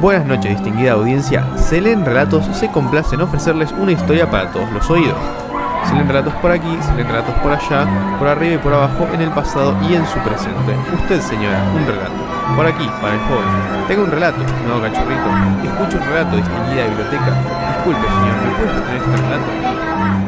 Buenas noches, distinguida audiencia. Se leen relatos, se complace en ofrecerles una historia para todos los oídos. Se leen relatos por aquí, se leen relatos por allá, por arriba y por abajo, en el pasado y en su presente. Usted, señora, un relato. Por aquí, para el joven. Tengo un relato, no cachorrito. Escucho un relato, distinguida biblioteca. Disculpe, señor, ¿me puede tener este relato?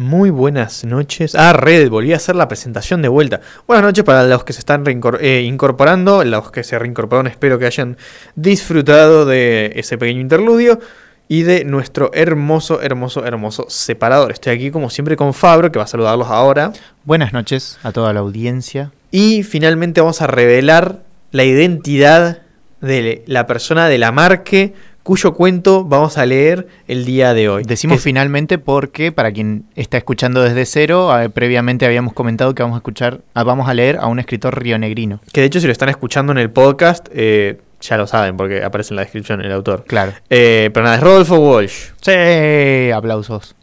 Muy buenas noches. Ah, Red, volví a hacer la presentación de vuelta. Buenas noches para los que se están eh, incorporando, los que se reincorporaron, espero que hayan disfrutado de ese pequeño interludio y de nuestro hermoso, hermoso, hermoso separador. Estoy aquí como siempre con Fabro, que va a saludarlos ahora. Buenas noches a toda la audiencia. Y finalmente vamos a revelar la identidad de la persona de la marque cuyo cuento vamos a leer el día de hoy. Decimos finalmente porque, para quien está escuchando desde cero, eh, previamente habíamos comentado que vamos a escuchar, ah, vamos a leer a un escritor rionegrino. Que de hecho si lo están escuchando en el podcast, eh, ya lo saben porque aparece en la descripción el autor. Claro. Eh, pero nada, es Rodolfo Walsh. Sí, aplausos.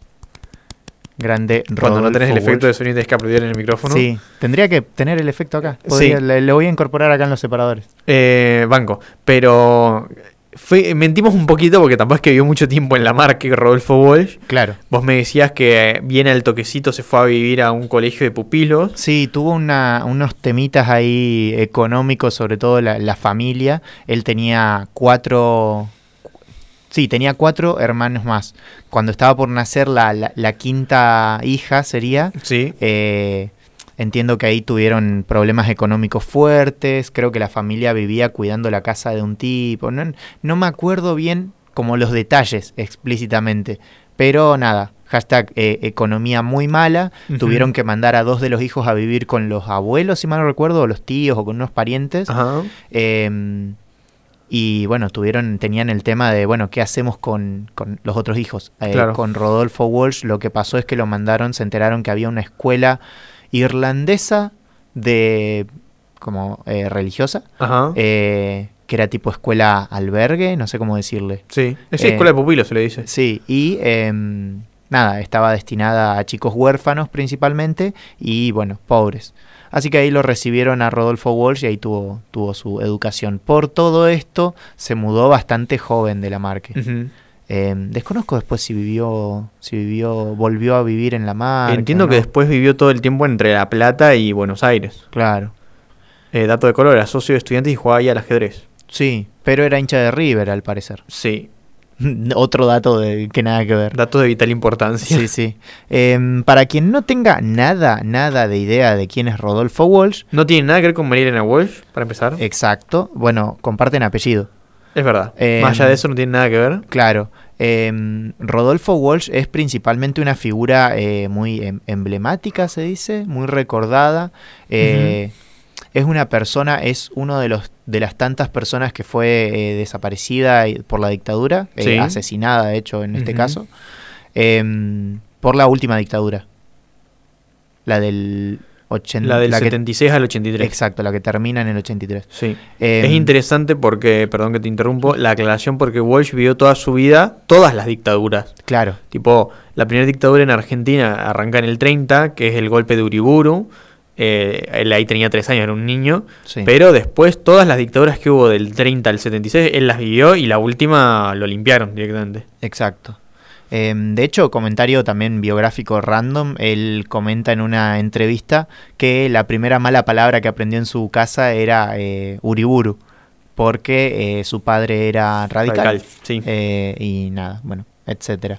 Grande Cuando no tenés el Rodolfo efecto de sonido tenés que aplaudir en el micrófono. Sí, tendría que tener el efecto acá. Podría- Sí. le, le voy a incorporar acá en los separadores. Eh, banco. Pero fue- mentimos un poquito porque tampoco es que vivió mucho tiempo en la marca Rodolfo Walsh. Claro. Vos me decías que bien al toquecito se fue a vivir a un colegio de pupilos. Sí, tuvo una- unos temitas ahí económicos, sobre todo la, la familia. Él tenía cuatro... Sí, tenía cuatro hermanos más. Cuando estaba por nacer la, la- la quinta hija sería, Sí. eh, entiendo que ahí tuvieron problemas económicos fuertes. Creo que la familia vivía cuidando la casa de un tipo. No, no me acuerdo bien como los detalles explícitamente. Pero nada, hashtag eh, economía muy mala. Tuvieron que mandar a dos de los hijos a vivir con los abuelos, si mal no recuerdo, o los tíos o con unos parientes. Eh, y bueno, tuvieron, tenían el tema de, bueno, ¿qué hacemos con, con los otros hijos? Eh, Claro. Con Rodolfo Walsh lo que pasó es que lo mandaron, se enteraron que había una escuela irlandesa de, como eh, religiosa, Ajá. eh, que era tipo escuela albergue, no sé cómo decirle. sí. Es eh, escuela de pupilos, se le dice. Sí, y em, nada, estaba destinada a chicos huérfanos principalmente y bueno, pobres. Así que ahí lo recibieron a Rodolfo Walsh y ahí tuvo, tuvo su educación. Por todo esto, se mudó bastante joven de la marca. Ujú. Em, desconozco después si vivió, si vivió, volvió a vivir en la marca. Entiendo ¿no? que después vivió todo el tiempo entre La Plata y Buenos Aires. Claro, Eh, dato de color, era socio de estudiantes y jugaba ahí al ajedrez. sí, pero era hincha de River al parecer. Sí. Otro dato de que nada que ver. Dato de vital importancia. Sí, sí. Em, para quien no tenga nada, nada de idea de quién es Rodolfo Walsh, No tiene nada que ver con María Elena Walsh, para empezar. exacto, bueno, comparten apellido. Es verdad. eh, Más allá de eso no tiene nada que ver. Claro. em, Rodolfo Walsh es principalmente una figura eh, muy em- emblemática, se dice, muy recordada. Eh, Es una persona, es uno de los de las tantas personas que fue eh, desaparecida por la dictadura, Sí. asesinada, de hecho, en este caso, em, por la última dictadura. La del 80. La del que- 76 al 83. Exacto, la que termina en el 83. Sí. Em, es interesante porque, perdón que te interrumpo, la aclaración porque Walsh vivió toda su vida, todas las dictaduras. Claro, Tipo, la primera dictadura en Argentina arranca en el 30, que es el golpe de Uriburu. Eh, él ahí tenía tres años, era un niño. sí. Pero después todas las dictaduras que hubo del 30 al 76, él las vivió y la última lo limpiaron directamente. Exacto. Em, de hecho, comentario también biográfico random, él comenta en una entrevista que la primera mala palabra que aprendió en su casa era eh, uriburu, porque eh, su padre era radical. Radical, sí. Eh, y nada, bueno, etcétera.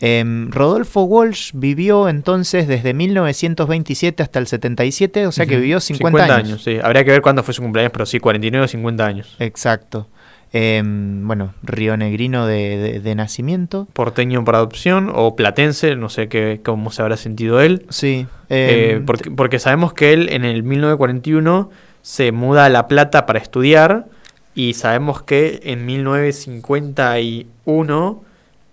Em, Rodolfo Walsh vivió entonces desde 1927 hasta el 77, o sea que vivió 50, años. sí. Habría que ver cuándo fue su cumpleaños, pero sí, 49 o 50 años. Exacto. Em, bueno, rionegrino de, de- de nacimiento. Porteño por adopción o platense, no sé qué, cómo se habrá sentido él. Sí. Eh, em, porque, porque sabemos que él en el 1941 se muda a La Plata para estudiar y sabemos que en 1951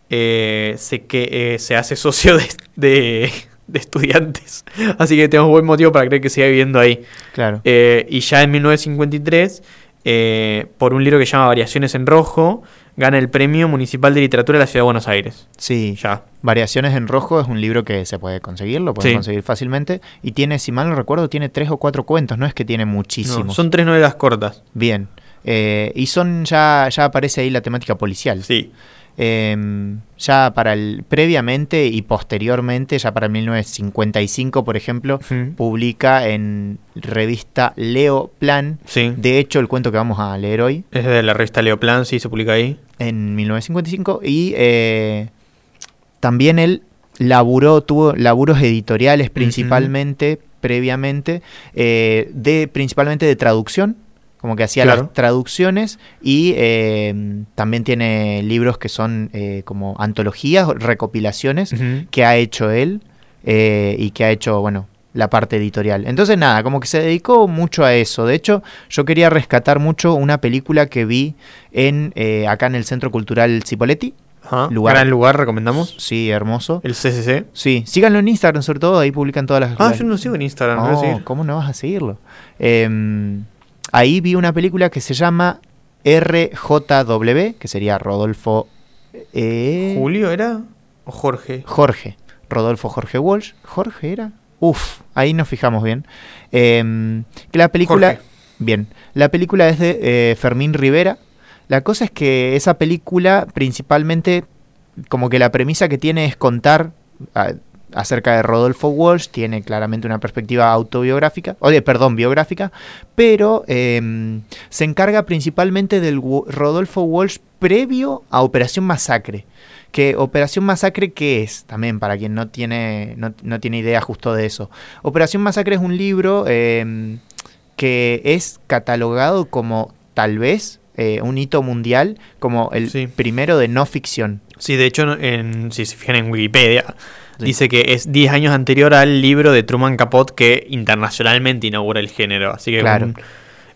eh, se, que, eh, se hace socio de, de- de estudiantes. Así que tenemos buen motivo para creer que siga viviendo ahí. Claro. Eh, y ya en 1953, eh, por un libro que se llama Variaciones en Rojo, gana el Premio Municipal de Literatura de la Ciudad de Buenos Aires. Sí, Ya. Variaciones en Rojo es un libro que se puede conseguir, lo puedes Sí. conseguir fácilmente. Y tiene, si mal no recuerdo, tiene tres o cuatro cuentos, no es que tiene No, muchísimos. son tres novelas cortas. Bien. Eh, y son ya, ya aparece ahí la temática policial. Sí. Em, ya para el previamente y posteriormente, ya para 1955, por ejemplo, publica en revista Leo Plan. Sí. De hecho, el cuento que vamos a leer hoy Es de la revista Leoplan, sí, se publica ahí. en 1955 y eh, también él laburó, tuvo laburos editoriales principalmente, previamente, eh, de principalmente de traducción, como que hacía Claro. las traducciones y eh, también tiene libros que son eh, como antologías, recopilaciones que ha hecho él eh, y que ha hecho, bueno, la parte editorial. Entonces, nada, como que se dedicó mucho a eso. De hecho, yo quería rescatar mucho una película que vi en eh, acá en el Centro Cultural Cipoletti. Ajá. Lugar. Gran lugar, recomendamos. Sí, hermoso. El CCC. Sí, síganlo en Instagram, sobre todo, ahí publican todas las... Ah, las- yo no sigo en Instagram, no seguir. ¿cómo no vas a seguirlo? Em, ahí vi una película que se llama RJW, que sería Rodolfo... eh, ¿Julio era? ¿O Jorge? Jorge, Rodolfo Jorge Walsh. ¿Jorge era? Uf, ahí nos fijamos bien. Em, que la película. Jorge. Bien, la película es de eh, Fermín Rivera. La cosa es que esa película, principalmente, como que la premisa que tiene es contar a- acerca de Rodolfo Walsh, tiene claramente una perspectiva autobiográfica, oye, perdón, biográfica, pero em, se encarga principalmente del Rodolfo Walsh previo a Operación Masacre. Que Operación Masacre, ¿qué es? También para quien no tiene, no, no tiene idea justo de eso. Operación Masacre es un libro em, que es catalogado como tal vez eh, un hito mundial, como el Sí. primero de no ficción. Sí, de hecho, en, si se fijan en Wikipedia, Sí. dice que es 10 años anterior al libro de Truman Capote que internacionalmente inaugura el género. Así que Claro. un-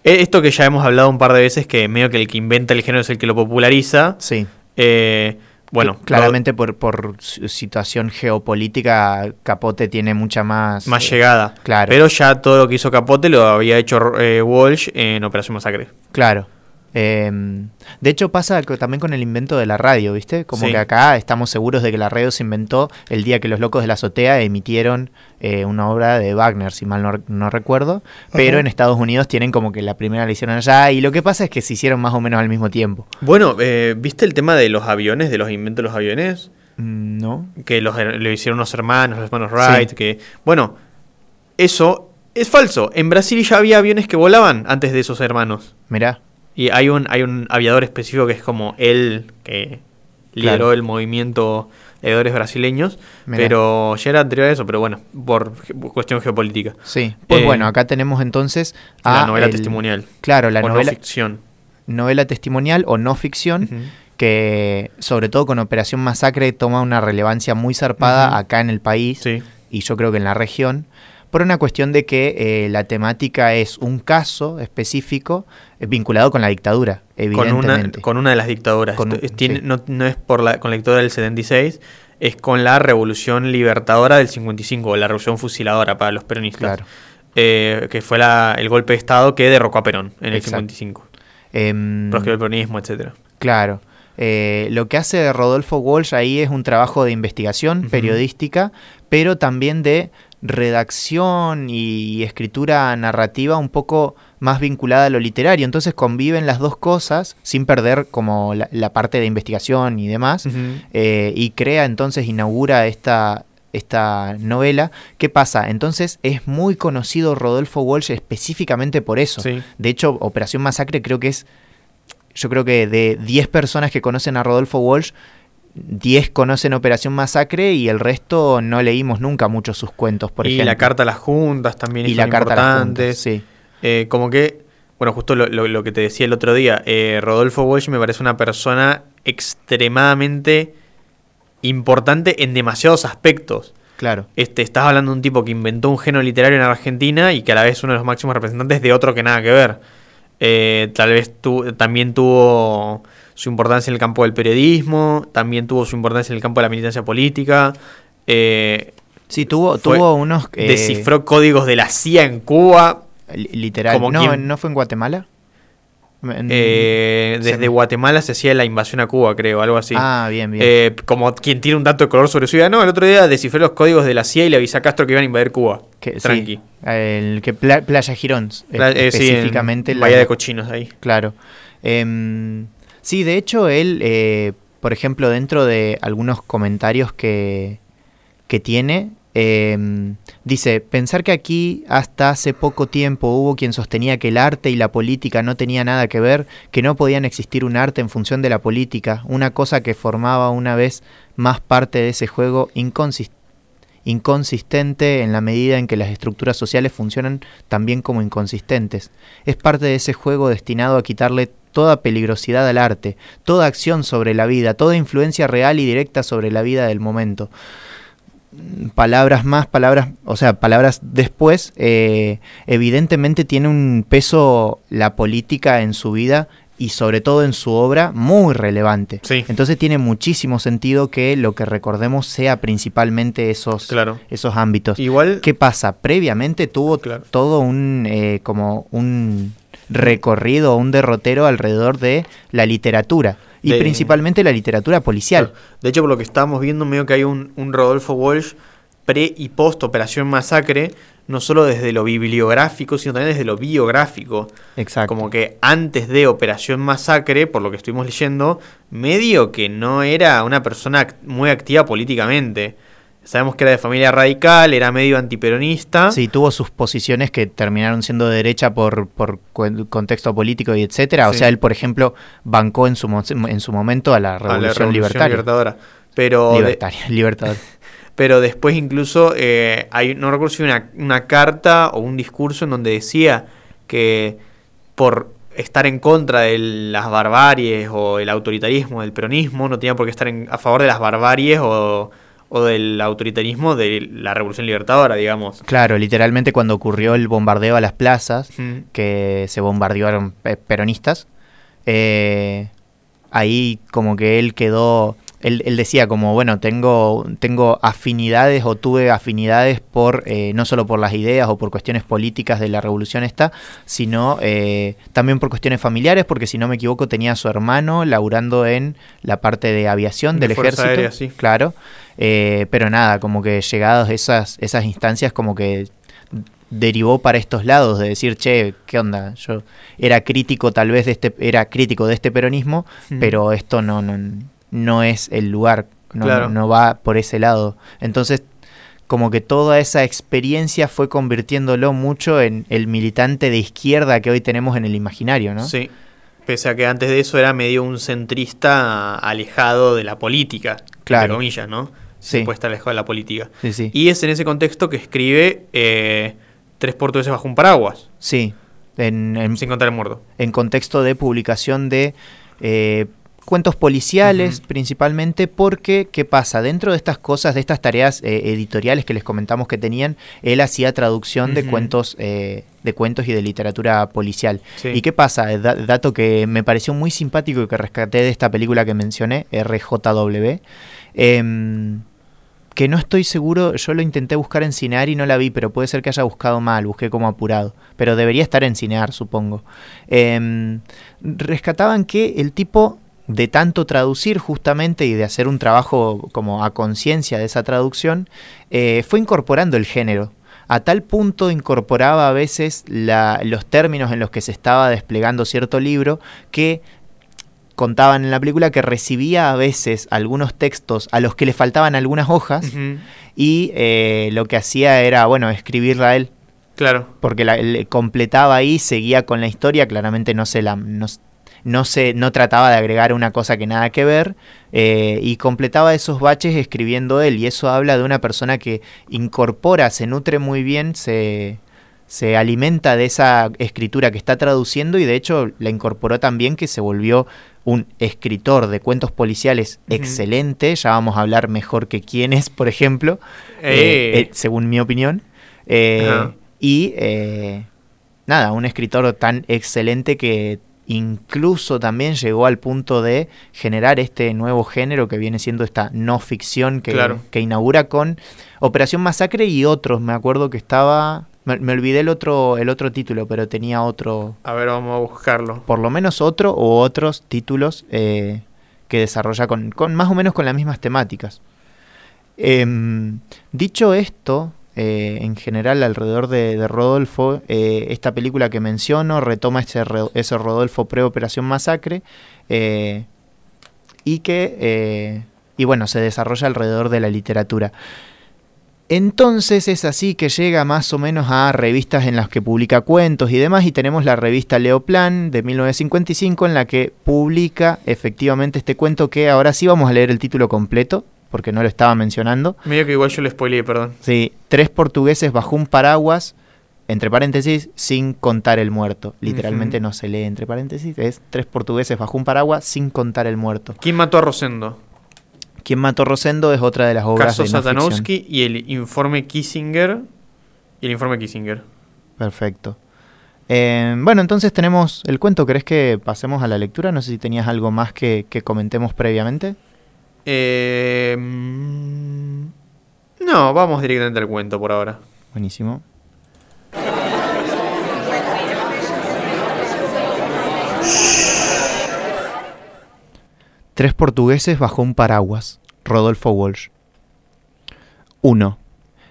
eh, esto que ya hemos hablado un par de veces, que medio que el que inventa el género es el que lo populariza. Sí. eh, bueno, Cl- claramente por, por su situación geopolítica, Capote tiene mucha más... más eh, llegada. Claro, Pero ya todo lo que hizo Capote lo había hecho eh, Walsh en Operación Masacre. claro. Em, de hecho pasa también con el invento de la radio, ¿viste? Como Sí. que acá estamos seguros de que la radio se inventó el día que los locos de la azotea emitieron eh, una obra de Wagner, si mal no, no recuerdo. Pero Ajá. en Estados Unidos tienen como que la primera la hicieron allá y lo que pasa es que se hicieron más o menos al mismo tiempo. Bueno, eh, ¿viste el tema de los aviones, de los inventos de los aviones? Mm, ¿No? que los, lo hicieron unos hermanos, los hermanos Sí. Wright, que bueno, eso es falso. En Brasil ya había aviones que volaban antes de esos hermanos. Mirá. Y hay un hay un aviador específico que es como él que lideró Claro. el movimiento de aviadores brasileños, Mirá. pero ya era anterior a eso, pero bueno, por cuestión geopolítica. Sí. Pues Eh, bueno, acá tenemos entonces a la novela el- testimonial. Claro, la o no novela, ficción. novela testimonial o no ficción. Que sobre todo con Operación Masacre toma una relevancia muy zarpada acá en el país Sí. y yo creo que en la región, por una cuestión de que eh, la temática es un caso específico eh, vinculado con la dictadura, Con una, evidentemente. con una de las dictaduras. Con tiene- sí. no, no es por la, con la dictadura del 76, es con la revolución libertadora del 55, o la revolución fusiladora para los peronistas. Claro. Eh, que fue la- el golpe de Estado que derrocó a Perón en el Exacto. 55. Em, Proscribió el peronismo, etcétera. Claro. Eh, lo que hace Rodolfo Walsh ahí es un trabajo de investigación periodística, pero también de redacción y escritura narrativa un poco más vinculada a lo literario. Entonces conviven las dos cosas sin perder como la, la parte de investigación y demás. Eh, y crea entonces, inaugura esta, esta novela. ¿Qué pasa? Entonces es muy conocido Rodolfo Walsh específicamente por eso. Sí. De hecho, Operación Masacre creo que es, yo creo que de 10 personas que conocen a Rodolfo Walsh, 10 conocen Operación Masacre y el resto no leímos nunca mucho sus cuentos, por y ejemplo. la carta a las juntas también y son la carta a las importantes. juntas, sí. Eh, como que, bueno, justo lo, lo- lo que te decía el otro día, eh, Rodolfo Walsh me parece una persona extremadamente importante en demasiados aspectos. Claro, Este, estás hablando de un tipo que inventó un género literario en Argentina y que a la vez es uno de los máximos representantes de otro que nada que ver. Eh, tal vez tu- también tuvo su importancia en el campo del periodismo, también tuvo su importancia en el campo de la militancia política. eh, sí, tuvo, Fue- tuvo unos... eh, descifró códigos de la CIA en Cuba. li- Literal. como no, quien- ¿No fue en Guatemala? Eh, desde Guatemala se hacía la invasión a Cuba, creo, algo así. Ah, bien, bien. Eh, como quien tiene un dato de color sobre su vida. No, el otro día descifré los códigos de la CIA y le avisé a Castro que iban a invadir Cuba. Que- sí. Tranqui. el que Pla- Playa Girón, eh, La- eh, sí, en específicamente. la- Bahía de Cochinos ahí. Claro. Sí, de hecho, él, eh, por ejemplo, dentro de algunos comentarios que, que tiene, em, dice, pensar que aquí hasta hace poco tiempo hubo quien sostenía que el arte y la política no tenía nada que ver, que no podían existir un arte en función de la política, una cosa que formaba una vez más parte de ese juego inconsistente en la medida en que las estructuras sociales funcionan también como inconsistentes. Es parte de ese juego destinado a quitarle toda peligrosidad al arte, toda acción sobre la vida, toda influencia real y directa sobre la vida del momento. Palabras más, palabras, o sea, palabras después, eh, evidentemente tiene un peso la política en su vida y sobre todo en su obra muy relevante. Sí. Entonces tiene muchísimo sentido que lo que recordemos sea principalmente esos, Claro. esos ámbitos. Igual. ¿Qué pasa? Previamente tuvo Claro. todo un eh, como un recorrido, un derrotero alrededor de la literatura y De- principalmente la literatura policial. De hecho, por lo que estábamos viendo, medio que hay un, un Rodolfo Walsh pre y post Operación Masacre, no solo desde lo bibliográfico, sino también desde lo biográfico. Exacto. Como que antes de Operación Masacre, por lo que estuvimos leyendo, medio que no era una persona muy activa políticamente. Sabemos que era de familia radical, era medio antiperonista. Sí, tuvo sus posiciones que terminaron siendo de derecha por, por contexto político y etcétera. O sea, él, por ejemplo, bancó en su, en su momento a la a la revolución, libertaria. libertadora. Pero, de- Libertaria, libertador. pero después incluso eh, hay, no recuerdo si una, una carta o un discurso en donde decía que por estar en contra de las barbaries o el autoritarismo del peronismo, no tenía por qué estar en- a favor de las barbaries o, o del autoritarismo de la revolución libertadora, digamos. Claro, literalmente cuando ocurrió el bombardeo a las plazas, Mm. que se bombardearon pe- peronistas, eh, ahí como que él quedó, él, él decía como, bueno, tengo, tengo afinidades o tuve afinidades por, eh, no solo por las ideas o por cuestiones políticas de la revolución esta, sino eh, también por cuestiones familiares, porque si no me equivoco tenía a su hermano laburando en la parte de aviación De del ejército. Aérea, sí. Claro, eh, pero nada, como que llegados esas, esas instancias como que derivó para estos lados de decir, che, ¿qué onda? Yo era crítico tal vez de este, era crítico de este peronismo, Mm. pero esto no, no, no es el lugar, no, Claro. no va por ese lado. Entonces, como que toda esa experiencia fue convirtiéndolo mucho en el militante de izquierda que hoy tenemos en el imaginario, ¿no? Sí. Pese a que antes de eso era medio un centrista alejado de la política, Claro. entre comillas, ¿no? Sí. Puede estar alejado de la política. Sí, sí. Y es en ese contexto que escribe eh, Tres portugueses bajo un paraguas, Sí, en, en- sin contar el muerto. en contexto de publicación de eh, cuentos policiales principalmente porque, ¿qué pasa? Dentro de estas cosas, de estas tareas eh, editoriales que les comentamos que tenían, él hacía traducción de cuentos eh, de cuentos y de literatura policial. Sí. ¿Y qué pasa? Da- dato que me pareció muy simpático y que rescaté de esta película que mencioné, RJW. em, que no estoy seguro, yo lo intenté buscar en Cinear y no la vi, pero puede ser que haya buscado mal, busqué como apurado. Pero debería estar en Cinear, supongo. Em, rescataban que el tipo de tanto traducir justamente y de hacer un trabajo como a conciencia de esa traducción, eh, fue incorporando el género. A tal punto incorporaba a veces los términos en los que se estaba desplegando cierto libro que contaban en la película que recibía a veces algunos textos a los que le faltaban algunas hojas y eh, lo que hacía era, bueno, escribirla él, Claro. porque la, le completaba ahí, seguía con la historia, claramente no se la... No, no se no trataba de agregar una cosa que nada que ver eh, y completaba esos baches escribiendo él y eso habla de una persona que incorpora se nutre muy bien se se alimenta de esa escritura que está traduciendo y de hecho la incorporó también que se volvió un escritor de cuentos policiales excelente ya vamos a hablar mejor que quién es por ejemplo Eh. eh, eh, según mi opinión y nada, un escritor tan excelente que incluso también llegó al punto de generar este nuevo género que viene siendo esta no ficción que, Claro. que inaugura con Operación Masacre y otros. Me acuerdo que estaba... Me, me olvidé el otro, el otro título, pero tenía otro, A ver, vamos a buscarlo. por lo menos otro o otros títulos eh, que desarrolla con, con más o menos con las mismas temáticas. Em, dicho esto, eh, en general alrededor de, Rodolfo. Eh, esta película que menciono retoma ese, ese Rodolfo pre-Operación Masacre y que, y bueno, se desarrolla alrededor de la literatura. Entonces es así que llega más o menos a revistas en las que publica cuentos y demás, y tenemos la revista Leoplan de 1955 en la que publica efectivamente este cuento que ahora sí vamos a leer el título completo, porque no lo estaba mencionando. Medio que igual yo lo spoileé, perdón. Sí, tres portugueses bajo un paraguas, entre paréntesis, sin contar el muerto. Literalmente no se lee entre paréntesis, es tres portugueses bajo un paraguas sin contar el muerto. ¿Quién mató a Rosendo? ¿Quién mató Rosendo? Es otra de las obras Caso de Satanowski y el informe Kissinger. Y el informe Kissinger. Perfecto. Eh, bueno, entonces tenemos el cuento. ¿Querés que pasemos a la lectura? No sé si tenías algo más que, que comentemos previamente. Eh, mm, no, vamos directamente al cuento por ahora. Buenísimo. Tres portugueses bajo un paraguas. Rodolfo Walsh. 1.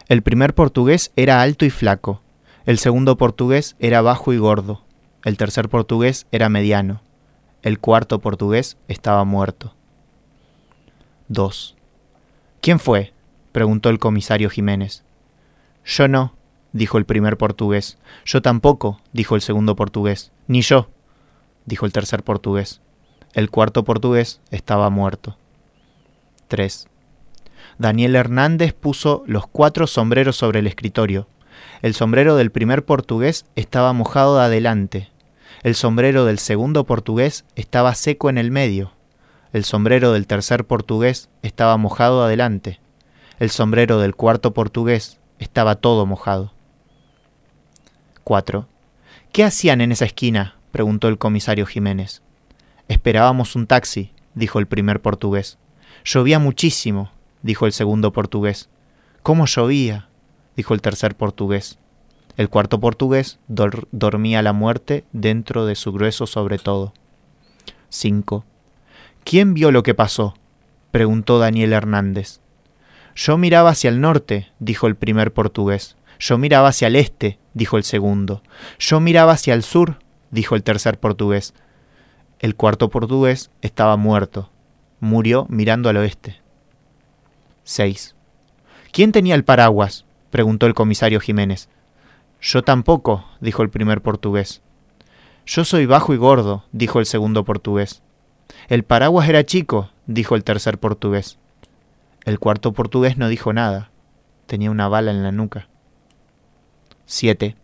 El primer portugués era alto y flaco. El segundo portugués era bajo y gordo. El tercer portugués era mediano. El cuarto portugués estaba muerto. 2. ¿Quién fue? preguntó el comisario Jiménez. Yo no, dijo el primer portugués. Yo tampoco, dijo el segundo portugués. Ni yo, dijo el tercer portugués. El cuarto portugués estaba muerto. 3. Daniel Hernández puso los cuatro sombreros sobre el escritorio. El sombrero del primer portugués estaba mojado de adelante. El sombrero del segundo portugués estaba seco en el medio. El sombrero del tercer portugués estaba mojado adelante. El sombrero del cuarto portugués estaba todo mojado. 4. ¿Qué hacían en esa esquina? preguntó el comisario Jiménez. Esperábamos un taxi, dijo el primer portugués. Llovía muchísimo, dijo el segundo portugués. ¿Cómo llovía? dijo el tercer portugués. El cuarto portugués dormía la muerte dentro de su grueso sobre todo. 5. ¿Quién vio lo que pasó? preguntó Daniel Hernández. Yo miraba hacia el norte, dijo el primer portugués. Yo miraba hacia el este, dijo el segundo. Yo miraba hacia el sur, dijo el tercer portugués. El cuarto portugués estaba muerto. Murió mirando al oeste. 6. ¿Quién tenía el paraguas? preguntó el comisario Jiménez. Yo tampoco, dijo el primer portugués. Yo soy bajo y gordo, dijo el segundo portugués. El paraguas era chico, dijo el tercer portugués. El cuarto portugués no dijo nada. Tenía una bala en la nuca. 7.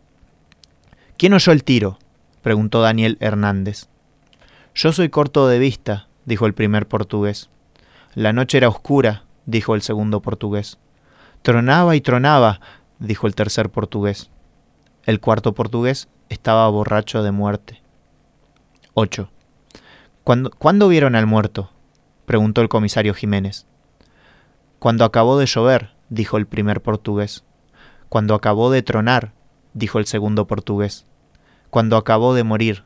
¿Quién oyó el tiro? preguntó Daniel Hernández. Yo soy corto de vista, dijo el primer portugués. La noche era oscura, dijo el segundo portugués. Tronaba y tronaba, dijo el tercer portugués. El cuarto portugués estaba borracho de muerte. 8. ¿Cuándo, ¿Cuándo vieron al muerto? preguntó el comisario Jiménez. Cuando acabó de llover, dijo el primer portugués. Cuando acabó de tronar, dijo el segundo portugués. Cuando acabó de morir,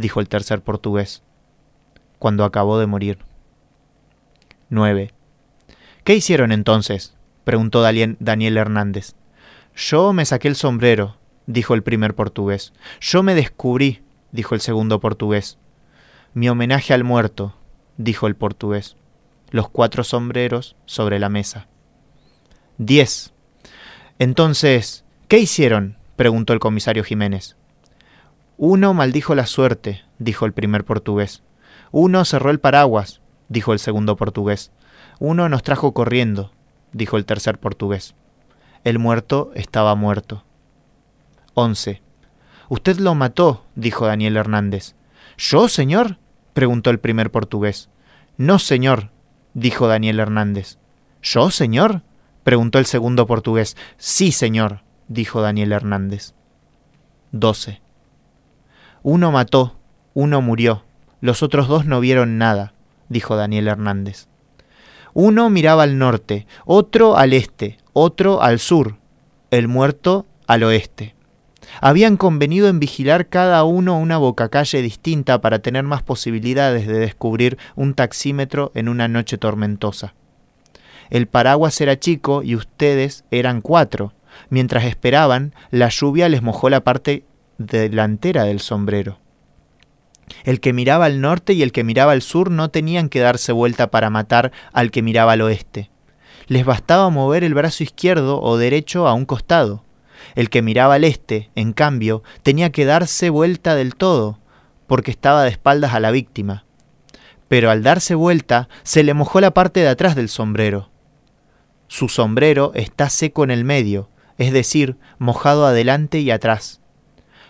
dijo el tercer portugués, cuando acabó de morir. 9. ¿Qué hicieron entonces? preguntó Daniel Hernández. Yo me saqué el sombrero, dijo el primer portugués. Yo me descubrí, dijo el segundo portugués. Mi homenaje al muerto, dijo el portugués. Los cuatro sombreros sobre la mesa. 10. Entonces, ¿qué hicieron? preguntó el comisario Jiménez. Uno maldijo la suerte, dijo el primer portugués. Uno cerró el paraguas, dijo el segundo portugués. Uno nos trajo corriendo, dijo el tercer portugués. El muerto estaba muerto. 11. Usted lo mató, dijo Daniel Hernández. ¿Yo, señor? preguntó el primer portugués. No, señor, dijo Daniel Hernández. ¿Yo, señor? preguntó el segundo portugués. Sí, señor, dijo Daniel Hernández. 12. Uno mató, uno murió, los otros dos no vieron nada, dijo Daniel Hernández. Uno miraba al norte, otro al este, otro al sur, el muerto al oeste. Habían convenido en vigilar cada uno una bocacalle distinta para tener más posibilidades de descubrir un taxímetro en una noche tormentosa. El paraguas era chico y ustedes eran cuatro. Mientras esperaban, la lluvia les mojó la parte delantera del sombrero. El que miraba al norte y el que miraba al sur no tenían que darse vuelta para matar al que miraba al oeste. Les bastaba mover el brazo izquierdo o derecho a un costado. El que miraba al este, en cambio, tenía que darse vuelta del todo, porque estaba de espaldas a la víctima. Pero al darse vuelta, se le mojó la parte de atrás del sombrero. Su sombrero está seco en el medio, es decir, mojado adelante y atrás.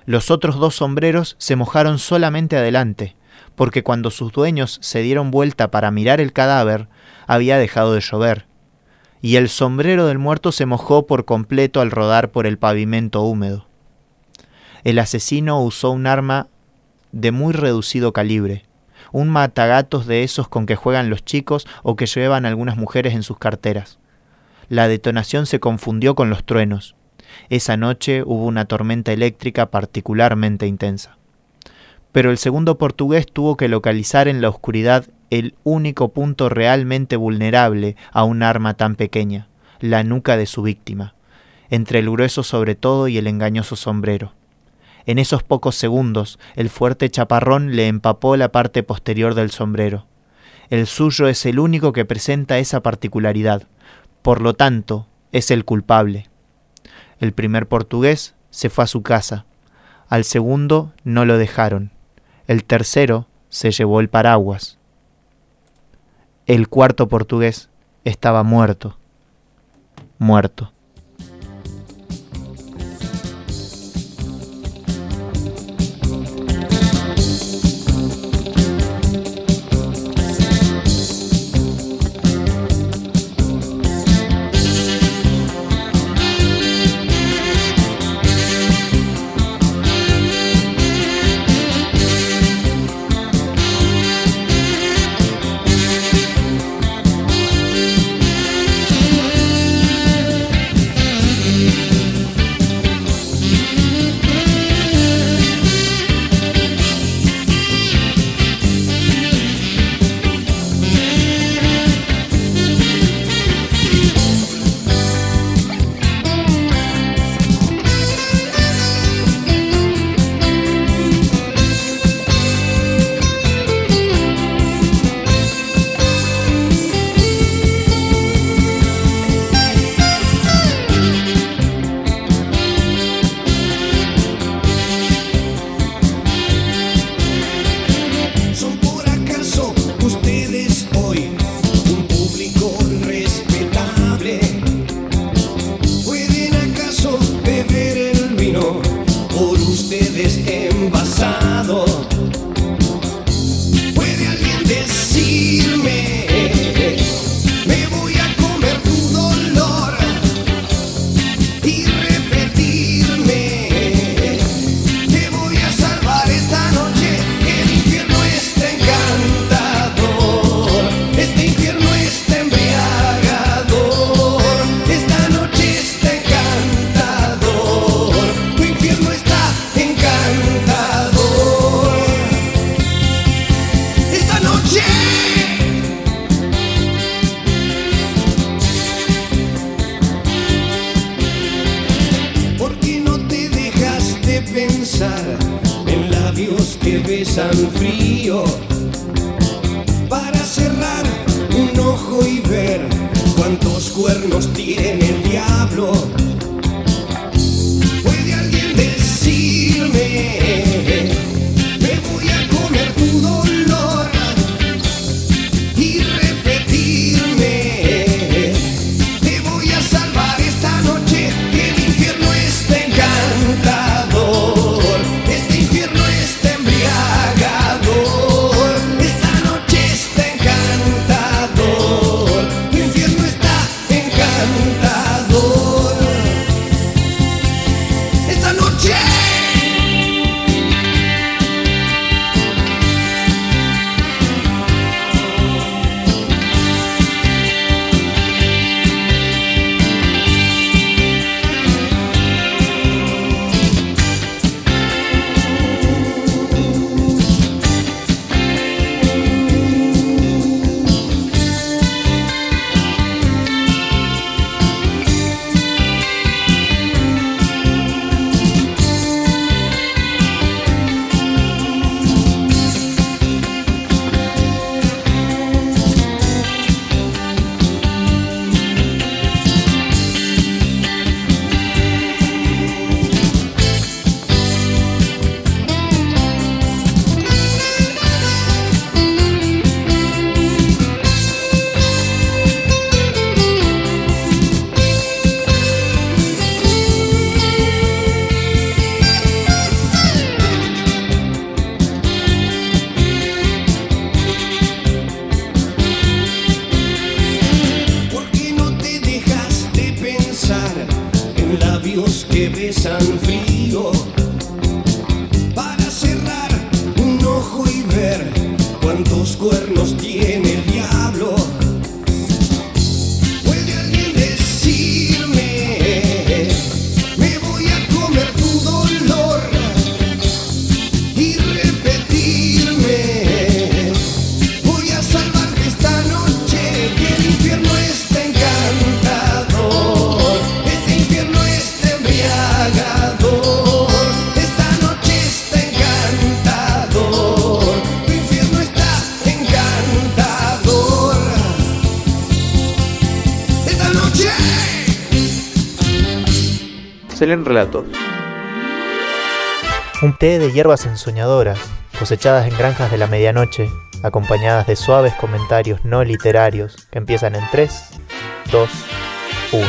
Los otros dos sombreros se mojaron solamente adelante, porque cuando sus dueños se dieron vuelta para mirar el cadáver, había dejado de llover, y el sombrero del muerto se mojó por completo al rodar por el pavimento húmedo. El asesino usó un arma de muy reducido calibre, un matagatos de esos con que juegan los chicos o que llevan algunas mujeres en sus carteras. La detonación se confundió con los truenos. Esa noche hubo una tormenta eléctrica particularmente intensa. Pero el segundo portugués tuvo que localizar en la oscuridad el único punto realmente vulnerable a un arma tan pequeña, la nuca de su víctima, entre el grueso sobre todo y el engañoso sombrero. En esos pocos segundos, el fuerte chaparrón le empapó la parte posterior del sombrero. El suyo es el único que presenta esa particularidad, por lo tanto, es el culpable. El primer portugués se fue a su casa, al segundo no lo dejaron, el tercero se llevó el paraguas. El cuarto portugués estaba muerto, muerto. en labios que besan frío. Para cerrar un ojo y ver cuántos cuernos tiene el diablo. Hierbas ensoñadoras, cosechadas en granjas de la medianoche, acompañadas de suaves comentarios no literarios que empiezan en 3, 2, 1.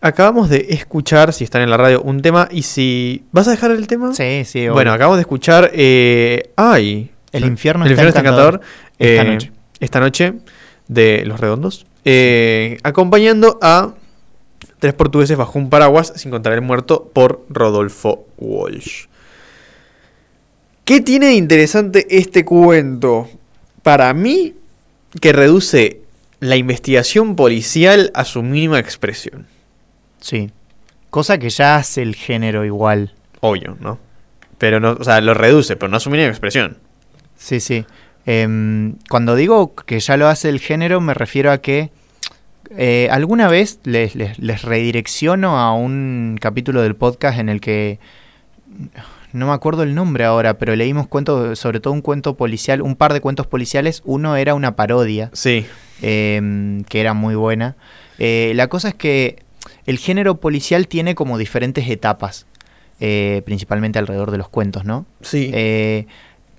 Acabamos de escuchar, si están en la radio, un tema y si... ¿Vas a dejar el tema? Sí, sí, obvio. Bueno, acabamos de escuchar... Eh... ¡Ay! El infierno El está infierno está encantador. Esta eh, noche. Esta noche de Los Redondos. eh, acompañando a Tres portugueses bajo un paraguas sin contar el muerto por Rodolfo Walsh. ¿Qué tiene de interesante este cuento? Para mí, que reduce la investigación policial a su mínima expresión. Sí. Cosa que ya hace el género igual. Obvio, ¿no? Pero no, o sea, lo reduce, pero no a su mínima expresión. Sí, sí. Em, cuando digo que ya lo hace el género, me refiero a que eh, alguna vez les, les- les redirecciono a un capítulo del podcast en el que no me acuerdo el nombre ahora, pero leímos cuentos, sobre todo un cuento policial, un par de cuentos policiales. Uno era una parodia, Sí. em, que era muy buena. Eh, la cosa es que el género policial tiene como diferentes etapas, eh, principalmente alrededor de los cuentos, ¿no? Sí.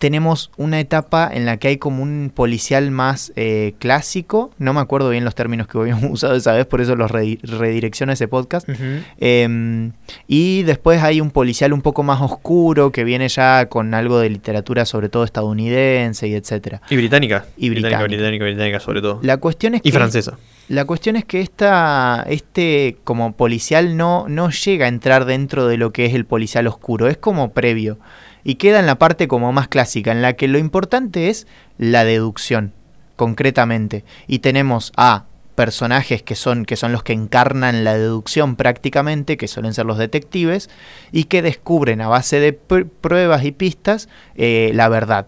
Tenemos una etapa en la que hay como un policial más eh, clásico, no me acuerdo bien los términos que habíamos usado esa vez, por eso los redi- redirecciono a ese podcast. Em, y después hay un policial un poco más oscuro que viene ya con algo de literatura, sobre todo estadounidense y etcétera. Y británica. Y británica. británica. Británica, británica, sobre todo. La cuestión es Y que francesa. la cuestión es que esta, este como policial no, no llega a entrar dentro de lo que es el policial oscuro, es como previo. Y queda en la parte como más clásica, en la que lo importante es la deducción, concretamente. Y tenemos a personajes que son, que son los que encarnan la deducción prácticamente, que suelen ser los detectives, y que descubren a base de pr- pruebas y pistas eh, la verdad,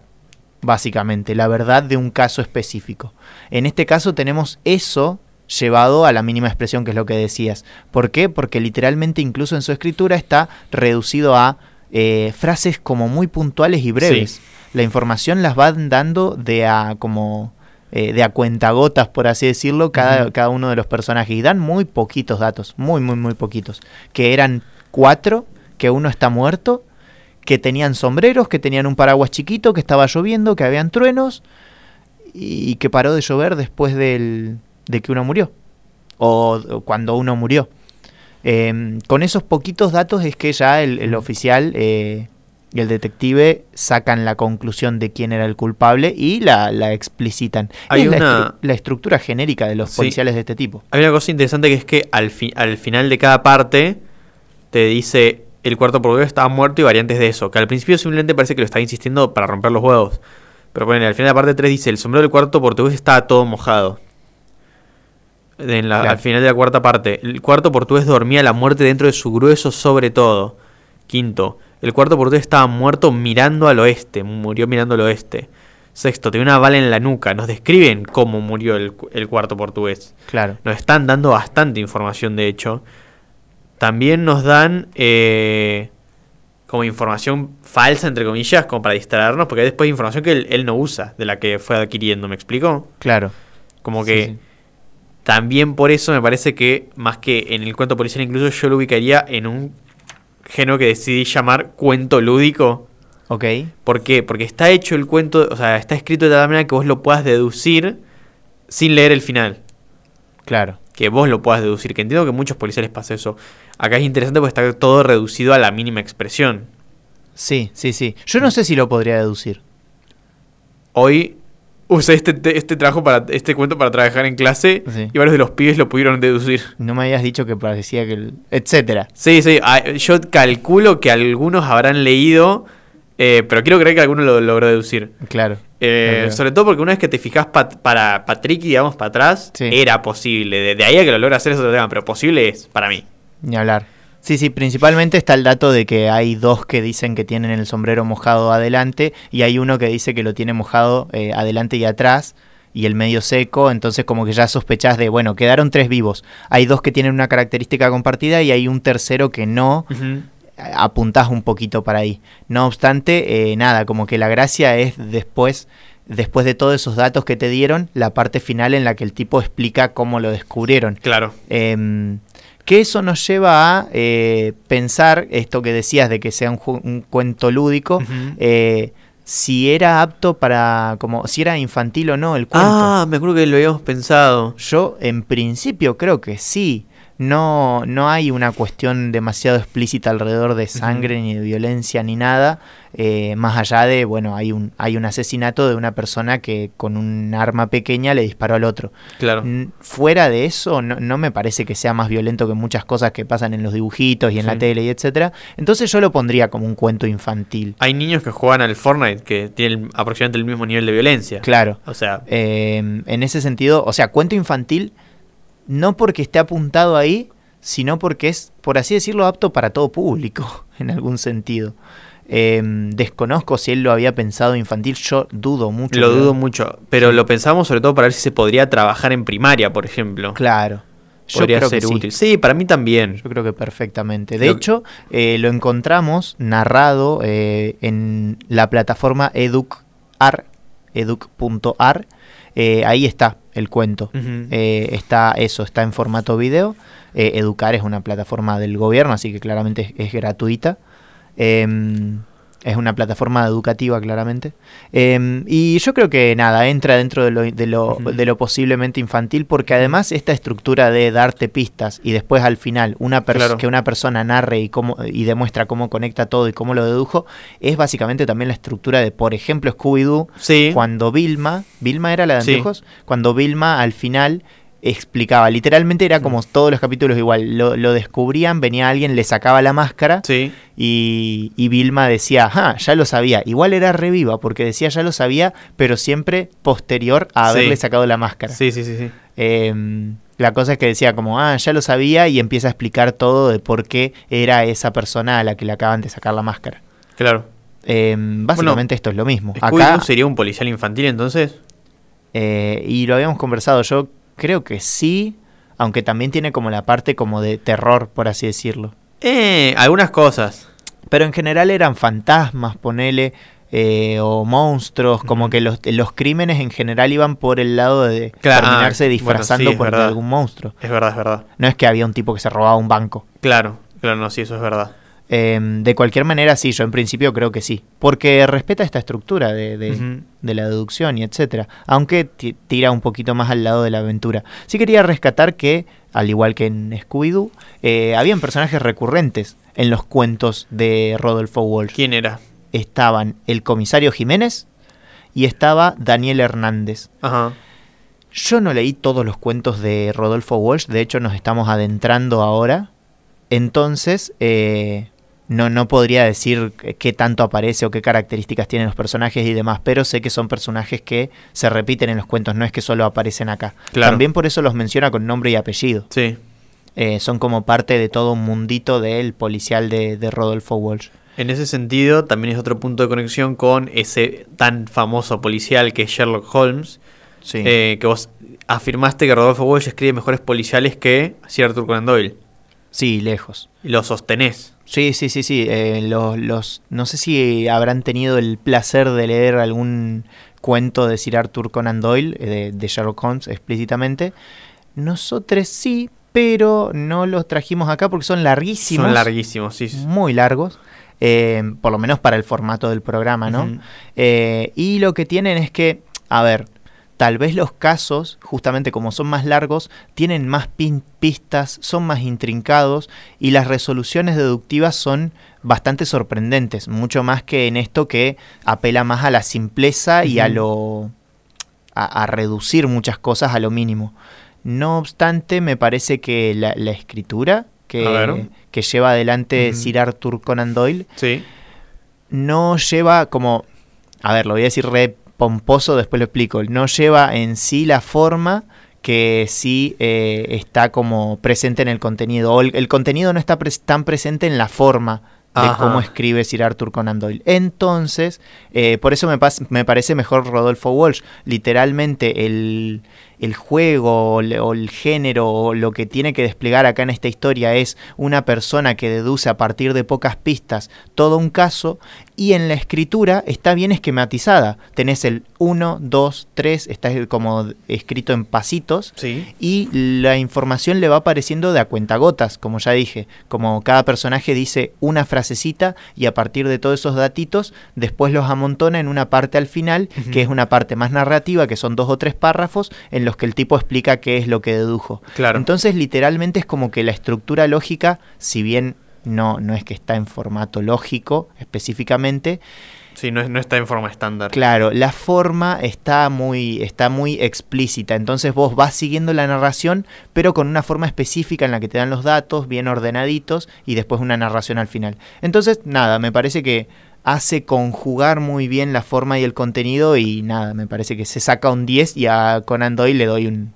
básicamente, la verdad de un caso específico. En este caso tenemos eso llevado a la mínima expresión, que es lo que decías. ¿Por qué? Porque literalmente incluso en su escritura está reducido a eh, frases como muy puntuales y breves. Sí. La información las van dando de a como eh, de a cuentagotas, por así decirlo, cada, cada uno de los personajes. Y dan muy poquitos datos, muy, muy, muy poquitos. Que eran cuatro, que uno está muerto, que tenían sombreros, que tenían un paraguas chiquito, que estaba lloviendo, que habían truenos y que paró de llover después del, de que uno murió. O, o cuando uno murió. Eh, con esos poquitos datos es que ya el, el oficial eh, y el detective sacan la conclusión de quién era el culpable y la, la explicitan. Hay es la, una- estru- la estructura genérica de los Sí. policiales de este tipo. Hay una cosa interesante que es que al, fi- al final de cada parte te dice el cuarto portugués estaba muerto y variantes de eso. Que al principio simplemente parece que lo está insistiendo para romper los huevos. Pero bueno, al final de la parte 3 dice el sombrero del cuarto portugués estaba todo mojado. En la- Claro. Al final de la cuarta parte. El cuarto portugués dormía la muerte dentro de su grueso sobre todo. Quinto, el cuarto portugués estaba muerto mirando al oeste. Murió mirando al oeste. Sexto, tenía una bala en la nuca. Nos describen cómo murió el, el cuarto portugués. Claro. Nos están dando bastante información, de hecho. También nos dan eh, como información falsa, entre comillas, como para distraernos, porque hay después información que él, él no usa, de la que fue adquiriendo, ¿me explico? Claro. Como Sí, que sí. También por eso me parece que, más que en el cuento policial, incluso yo lo ubicaría en un género que decidí llamar cuento lúdico. Ok. ¿Por qué? Porque está hecho el cuento, o sea, está escrito de tal manera que vos lo puedas deducir sin leer el final. Claro. que vos lo puedas deducir. Que entiendo que muchos policiales pasa eso. Acá es interesante porque está todo reducido a la mínima expresión. Sí, sí, sí. Yo no sé si lo podría deducir. Hoy usé este, te- este trabajo para este cuento para trabajar en clase Sí. y varios de los pibes lo pudieron deducir. No me habías dicho que parecía que... el- etcétera. Sí, sí, ah, yo calculo que algunos habrán leído Eh, pero quiero creer que alguno lo logró deducir. Claro. Eh. Sobre todo porque una vez que te fijas pa- para Patrick, digamos, para atrás, Sí. era posible. De, de ahí a que lo logra hacer es otro tema, pero posible es para mí. Ni hablar. Sí, sí, principalmente está el dato de que hay dos que dicen que tienen el sombrero mojado adelante y hay uno que dice que lo tiene mojado eh, adelante y atrás y el medio seco, entonces como que ya sospechás de, bueno, quedaron tres vivos. Hay dos que tienen una característica compartida y hay un tercero que no, apuntás un poquito para ahí. No obstante, eh, nada, como que la gracia es después, después de todos esos datos que te dieron, la parte final en la que el tipo explica cómo lo descubrieron. Claro. Em, que eso nos lleva a eh, pensar esto que decías de que sea un, cuento lúdico, eh, si era apto para, como, si era infantil o no el cuento. Ah, me acuerdo que lo habíamos pensado. Yo en principio creo que sí. No, no hay una cuestión demasiado explícita alrededor de sangre ni de violencia ni nada. eh, más allá de, bueno, hay un, hay un asesinato de una persona que con un arma pequeña le disparó al otro. Claro. N- Fuera de eso, no, no me parece que sea más violento que muchas cosas que pasan en los dibujitos y en la tele y etcétera. Entonces yo lo pondría como un cuento infantil. Hay niños que juegan al Fortnite que tienen aproximadamente el mismo nivel de violencia. Claro. O sea, Eh, en ese sentido, o sea, cuento infantil no porque esté apuntado ahí, sino porque es, por así decirlo, apto para todo público, en algún sentido. Eh, desconozco si él lo había pensado infantil, yo dudo mucho. lo dudo mucho. Pero Sí. lo pensamos sobre todo para ver si se podría trabajar en primaria, por ejemplo. Claro. Yo Podría creo ser que sí. útil. Sí, para mí también. Yo creo que perfectamente. De Lo- hecho, eh, lo encontramos narrado eh, en la plataforma educar, educ.ar. Eh, ahí está el cuento. Eh, está eso, está en formato video. Eh, Educar es una plataforma del gobierno, así que claramente es, es gratuita. Es una plataforma educativa, claramente. Em, y yo creo que nada, entra dentro de lo, de, lo, de lo posiblemente infantil, porque además esta estructura de darte pistas y después al final una Claro. que una persona narre y, cómo, y demuestra cómo conecta todo y cómo lo dedujo, es básicamente también la estructura de, por ejemplo, Scooby-Doo, Sí. cuando Vilma, Vilma era la de Sí. anteojos, cuando Vilma al final explicaba, literalmente era como todos los capítulos igual, lo, lo descubrían, venía alguien, le sacaba la máscara Sí. y, y Vilma decía, ajá, ya lo sabía, igual era reviva porque decía ya lo sabía, pero siempre posterior a Sí. haberle sacado la máscara. Sí, sí, sí, sí. Em, la cosa es que decía como, ah, ya lo sabía y empieza a explicar todo de por qué era esa persona a la que le acaban de sacar la máscara. Claro. Em, básicamente esto es lo mismo. Acá, ¿Scooby-Doo sería un policial infantil entonces? Eh, y lo habíamos conversado, yo creo que sí, aunque también tiene como la parte como de terror, por así decirlo. Eh, algunas cosas. Pero en general eran fantasmas, ponele, eh, o monstruos, como que los, los crímenes en general iban por el lado de Claro, terminarse ah, disfrazando bueno, sí, es por verdad. algún monstruo. Es verdad, es verdad. No es que había un tipo que se robaba un banco. Claro, claro, no, sí, eso es verdad. Eh, de cualquier manera, sí, yo en principio creo que sí. Porque respeta esta estructura de, de- Ujú. de la deducción y etcétera. Aunque ti- tira un poquito más al lado de la aventura. Sí quería rescatar que, al igual que en Scooby-Doo, eh, habían personajes recurrentes en los cuentos de Rodolfo Walsh. ¿Quién era? Estaban el comisario Jiménez y estaba Daniel Hernández. Ajá. Yo no leí todos los cuentos de Rodolfo Walsh, de hecho nos estamos adentrando ahora. Entonces, eh, no, no podría decir qué- tanto aparece o qué características tienen los personajes y demás, pero sé que son personajes que se repiten en los cuentos, no es que solo aparecen acá. Claro. También por eso los menciona con nombre y apellido. Sí. Eh, son como parte de todo un mundito del policial de, de Rodolfo Walsh. En ese sentido, también es otro punto de conexión con ese tan famoso policial que es Sherlock Holmes, Sí. eh, que vos afirmaste que Rodolfo Walsh escribe mejores policiales que Sir Arthur Conan Doyle. sí, lejos. Y lo sostenés. Sí, sí, sí, sí. eh, los, los, no sé si habrán tenido el placer de leer algún cuento de Sir Arthur Conan Doyle, eh, de, de Sherlock Holmes explícitamente. Nosotros sí, pero no los trajimos acá porque son larguísimos. Son larguísimos, sí. sí. Muy largos. eh, por lo menos para el formato del programa, ¿no? Eh, y lo que tienen es que, a ver, tal vez los casos, justamente como son más largos, tienen más pistas, son más intrincados y las resoluciones deductivas son bastante sorprendentes, mucho más que en esto que apela más a la simpleza y a lo a, a reducir muchas cosas a lo mínimo. No obstante, me parece que la, la escritura que, que lleva adelante. Sir Arthur Conan Doyle Sí. no lleva como, a ver, lo voy a decir re pomposo, después lo explico, no lleva en sí la forma que sí eh, está como presente en el contenido, o el, el contenido no está tan presente en la forma de Ajá. cómo escribe Sir Arthur Conan Doyle. Entonces, eh, por eso me, me parece mejor Rodolfo Walsh. Literalmente el, el juego o el, o el género o lo que tiene que desplegar acá en esta historia es una persona que deduce a partir de pocas pistas todo un caso y en la escritura está bien esquematizada. Tenés el 1, 2, 3, está como escrito en pasitos Sí. y la información le va apareciendo de a cuentagotas, como ya dije, como cada personaje dice una frasecita y a partir de todos esos datitos después los amontona en una parte al final, que es una parte más narrativa, que son dos o tres párrafos en los que el tipo explica qué es lo que dedujo. Claro. Entonces literalmente es como que la estructura lógica, si bien no, no es que está en formato lógico específicamente, Sí, no, no está en forma estándar. Claro, la forma está muy, está muy explícita, entonces vos vas siguiendo la narración, pero con una forma específica en la que te dan los datos, bien ordenaditos, y después una narración al final. Entonces, nada, me parece que hace conjugar muy bien la forma y el contenido, y nada, me parece que se saca un 10 y a Conan Doyle le doy un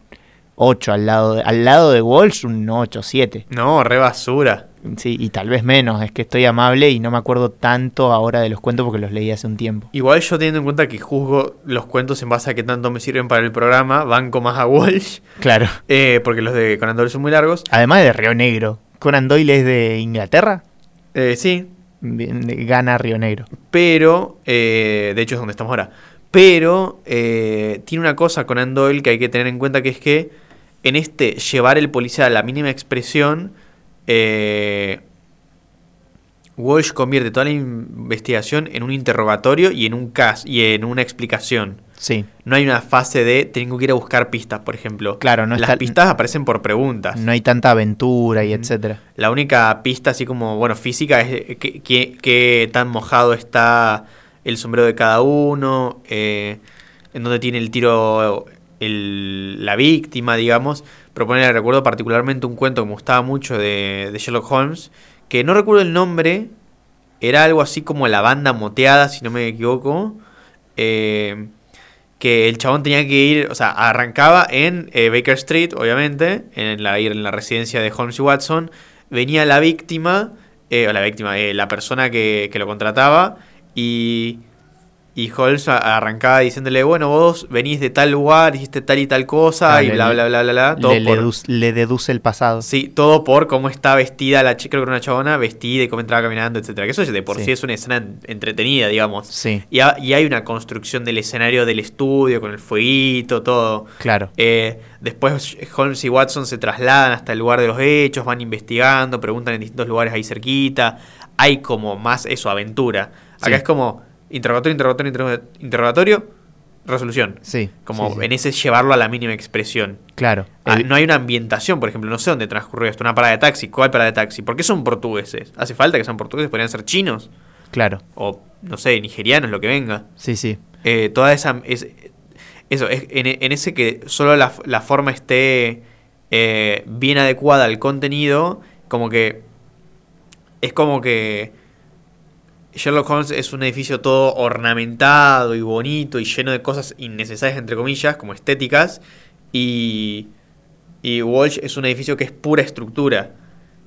8 al lado de, al lado de Walsh, un 8, 7. No, re basura. Sí, y tal vez menos, es que estoy amable y no me acuerdo tanto ahora de los cuentos porque los leí hace un tiempo. Igual yo teniendo en cuenta que juzgo los cuentos en base a qué tanto me sirven para el programa, banco más a Walsh, Claro. eh, porque los de Conan Doyle son muy largos. Además de Río Negro. Conan Doyle es de Inglaterra. Eh, sí, Gana Río Negro. pero, eh, de hecho es donde estamos ahora. Pero eh, tiene una cosa Conan Doyle que hay que tener en cuenta que es que en este llevar el policial a la mínima expresión, eh, Walsh convierte toda la investigación en un interrogatorio y en un caso y en una explicación. Sí. No hay una fase de tengo que ir a buscar pistas, por ejemplo. Claro, no Las está- pistas aparecen por preguntas. No hay tanta aventura y etcétera. La única pista, así como, bueno, física, es qué, qué- qué tan mojado está el sombrero de cada uno, eh, en dónde tiene el tiro el- la víctima, digamos. Proponer, recuerdo particularmente un cuento que me gustaba mucho de, de Sherlock Holmes, que no recuerdo el nombre, era algo así como La Banda Moteada, si no me equivoco. eh, que el chabón tenía que ir, o sea, arrancaba en eh, Baker Street, obviamente, en la, en la residencia de Holmes y Watson, venía la víctima, eh, o la víctima, la persona que, que lo contrataba, y, y Holmes arrancaba diciéndole, bueno, vos venís de tal lugar, hiciste tal y tal cosa, Ah, y le- bla, bla, bla, bla, bla, todo Le, por- deduce, le deduce el pasado. Sí, todo por cómo está vestida la chica, creo que era una chabona, vestida y cómo entraba caminando, etcétera. Que eso de por sí, Sí. es una escena en- entretenida, digamos. Sí, Y, ha- y hay una construcción del escenario del estudio con el fueguito, todo. claro. Eh, después Holmes y Watson se trasladan hasta el lugar de los hechos, van investigando, preguntan en distintos lugares ahí cerquita. Hay como más eso, aventura. Acá Sí. es como interrogatorio, interrogatorio, interrogatorio, interrogatorio, resolución. Sí. Como sí, sí. en ese llevarlo a la mínima expresión. Claro. Ah, no hay una ambientación, por ejemplo, no sé dónde transcurrió esto, una parada de taxi, ¿cuál parada de taxi? ¿Por qué son portugueses? ¿Hace falta que sean portugueses? ¿Podrían ser chinos? Claro. O, no sé, nigerianos, lo que venga. Sí, sí. Eh, toda esa... Es, eso, es, en, en ese que solo la, la forma esté eh, bien adecuada al contenido, como que... Es como que... Sherlock Holmes es un edificio todo ornamentado y bonito y lleno de cosas innecesarias, entre comillas, como estéticas. Y, y Walsh es un edificio que es pura estructura.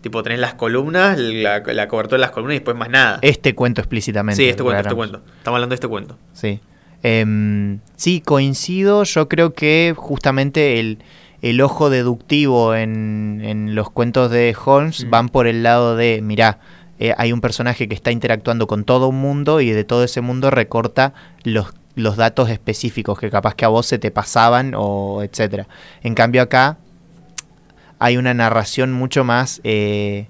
Tipo, tenés las columnas, la, la cobertura de las columnas y después más nada. Este cuento explícitamente. sí, este cuento, este cuento. Estamos hablando de este cuento. Sí. Em, sí, coincido. Yo creo que justamente el, el ojo deductivo en, en los cuentos de Holmes Mm. van por el lado de, mirá, eh, hay un personaje que está interactuando con todo un mundo y de todo ese mundo recorta los, los datos específicos que capaz que a vos se te pasaban o etcétera. En cambio acá hay una narración mucho más... eh,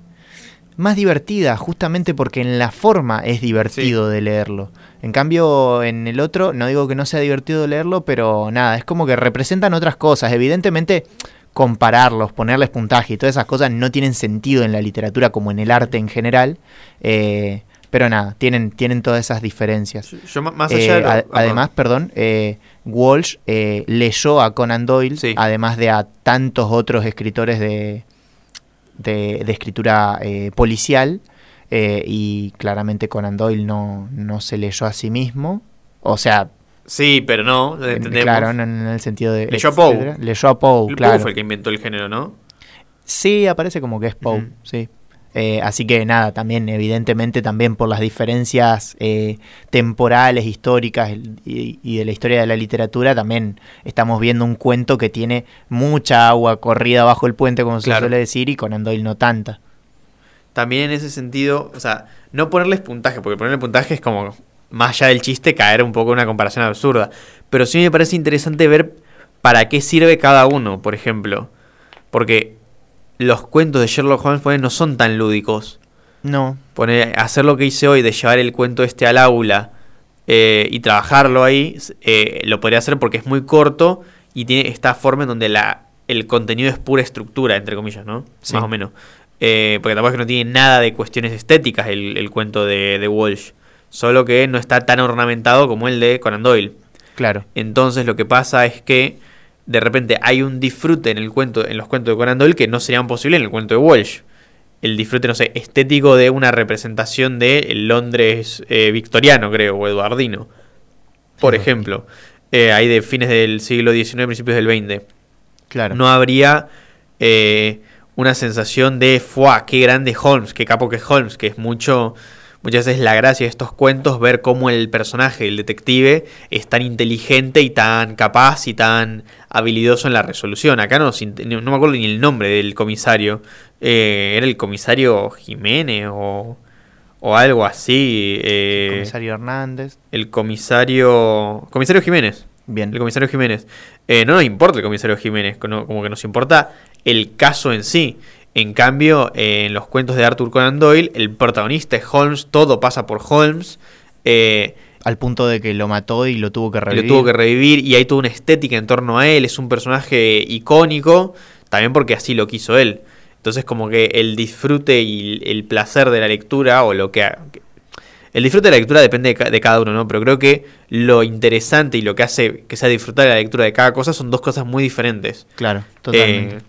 más divertida, justamente porque en la forma es divertido de leerlo. En cambio, en el otro, no digo que no sea divertido leerlo, pero nada, es como que representan otras cosas. Evidentemente, compararlos, ponerles puntaje y todas esas cosas no tienen sentido en la literatura como en el arte en general. eh, pero nada, tienen, tienen todas esas diferencias. Yo, Eh, de lo- además, perdón, eh, Walsh eh, leyó a Conan Doyle, Sí. además de a tantos otros escritores de, de, de escritura policial. y claramente Conan Doyle no, no se leyó a sí mismo. O sea, Sí, pero no, en- entendemos. claro, no en el sentido de... Leyó a Poe. Leyó a Poe, claro. Poe fue el que inventó el género, ¿no? Sí, aparece como que es Poe, sí. Eh, así que nada, también evidentemente también por las diferencias eh, temporales, históricas y, y de la historia de la literatura, también estamos viendo un cuento que tiene mucha agua corrida bajo el puente, como se suele decir, y Conan Doyle no tanta. También en ese sentido, o sea, no ponerles puntaje, porque ponerle puntaje es como, más allá del chiste, caer un poco en una comparación absurda. Pero sí me parece interesante ver para qué sirve cada uno, por ejemplo. Porque los cuentos de Sherlock Holmes no son tan lúdicos. No, Poner, hacer lo que hice hoy de llevar el cuento este al aula eh, y trabajarlo ahí, eh, lo podría hacer porque es muy corto y tiene esta forma en donde la, el contenido es pura estructura, entre comillas, ¿no? Sí. Más o menos. Eh, porque tampoco es que no tiene nada de cuestiones estéticas el, el cuento de, de Walsh. Solo que no está tan ornamentado como el de Conan Doyle. claro. Entonces lo que pasa es que de repente hay un disfrute en el cuento, en los cuentos de Conan Doyle que no serían posibles en el cuento de Walsh. El disfrute, no sé, estético de una representación de el Londres eh, victoriano, creo, o eduardino. Por ejemplo, eh, ahí de fines del siglo XIX, principios del XX. Claro. No habría eh, una sensación de, ¡fuah! ¡Qué grande Holmes! ¡Qué capo que es Holmes! Que es mucho, muchas veces la gracia de estos cuentos, ver cómo el personaje, el detective, es tan inteligente y tan capaz y tan habilidoso en la resolución. Acá no, me acuerdo ni el nombre del comisario. Eh, era el comisario Jiménez o, o algo así. eh, Comisario Hernández. el comisario. Comisario Jiménez. Bien. El comisario Jiménez. Eh, no nos importa el comisario Jiménez, como que nos importa el caso en sí. En cambio, eh, en los cuentos de Arthur Conan Doyle, el protagonista es Holmes, todo pasa por Holmes. eh, Al punto de que lo mató y lo tuvo que lo revivir. tuvo que revivir y hay toda una estética en torno a él. Es un personaje icónico, también porque así lo quiso él. Entonces, como que el disfrute y el placer de la lectura, o lo que. El disfrute de la lectura depende de cada uno, ¿no? Pero creo que lo interesante y lo que hace que sea disfrutar de la lectura de cada cosa son dos cosas muy diferentes. Claro, totalmente. Eh,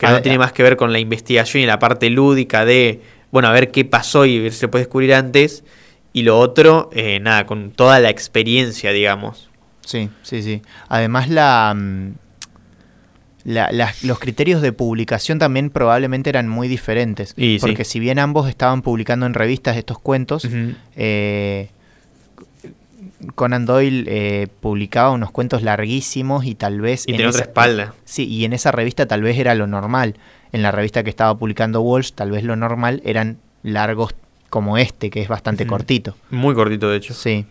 que A no ver, tiene a- más que ver con la investigación y la parte lúdica de, bueno, a ver qué pasó y ver si se puede descubrir antes. Y lo otro, eh, nada, con toda la experiencia, digamos. Sí, sí, sí. Además, la, mm, la- los criterios de publicación también probablemente eran muy diferentes. Y sí. porque si bien ambos estaban publicando en revistas estos cuentos, eh, Conan Doyle eh, publicaba unos cuentos larguísimos y tal vez... Y en tiene otra espalda. Sí, y en esa revista tal vez era lo normal. En la revista que estaba publicando Walsh, tal vez lo normal eran largos como este, que es bastante cortito. Muy cortito, de hecho. Sí.